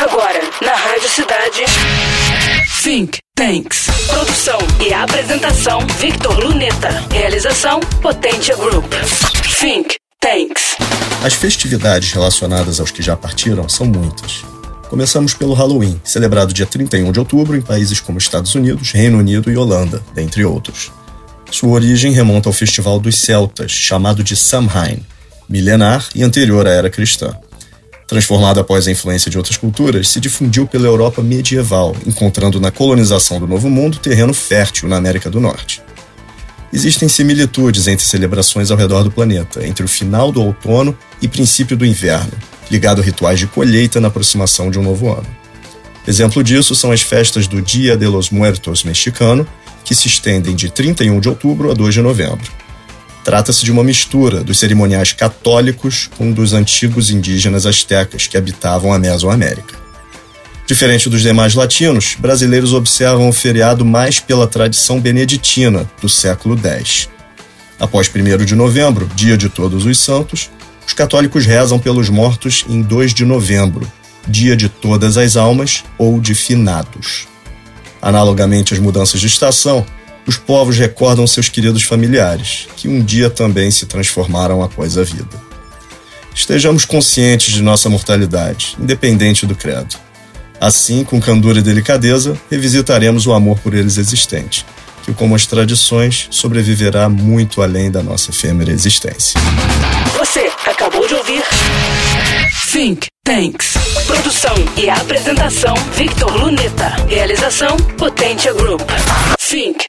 Agora, na Rádio Cidade. Think Tanks. Produção e apresentação: Victor Luneta. Realização: Potência Group. Think Tanks. As festividades relacionadas aos que já partiram são muitas. Começamos pelo Halloween, celebrado dia 31 de outubro em países como Estados Unidos, Reino Unido e Holanda, dentre outros. Sua origem remonta ao festival dos celtas, chamado de Samhain, milenar e anterior à era cristã. Transformado após a influência de outras culturas, se difundiu pela Europa medieval, encontrando na colonização do Novo Mundo terreno fértil na América do Norte. Existem similitudes entre celebrações ao redor do planeta, entre o final do outono e princípio do inverno, ligado a rituais de colheita na aproximação de um novo ano. Exemplo disso são as festas do Dia de los Muertos mexicano, que se estendem de 31 de outubro a 2 de novembro. Trata-se de uma mistura dos cerimoniais católicos com dos antigos indígenas astecas que habitavam a Mesoamérica. Diferente dos demais latinos, brasileiros observam o feriado mais pela tradição beneditina do século X. Após 1 de novembro, dia de Todos os Santos, os católicos rezam pelos mortos em 2 de novembro, dia de todas as almas ou de finados. Analogamente às mudanças de estação, os povos recordam seus queridos familiares, que um dia também se transformaram após a vida. Estejamos conscientes de nossa mortalidade, independente do credo. Assim, com candura e delicadeza, revisitaremos o amor por eles existente, que, como as tradições, sobreviverá muito além da nossa efêmera existência. Você acabou de ouvir Think Tanks. Produção e apresentação: Victor Luneta. Realização: Potência Group. Think.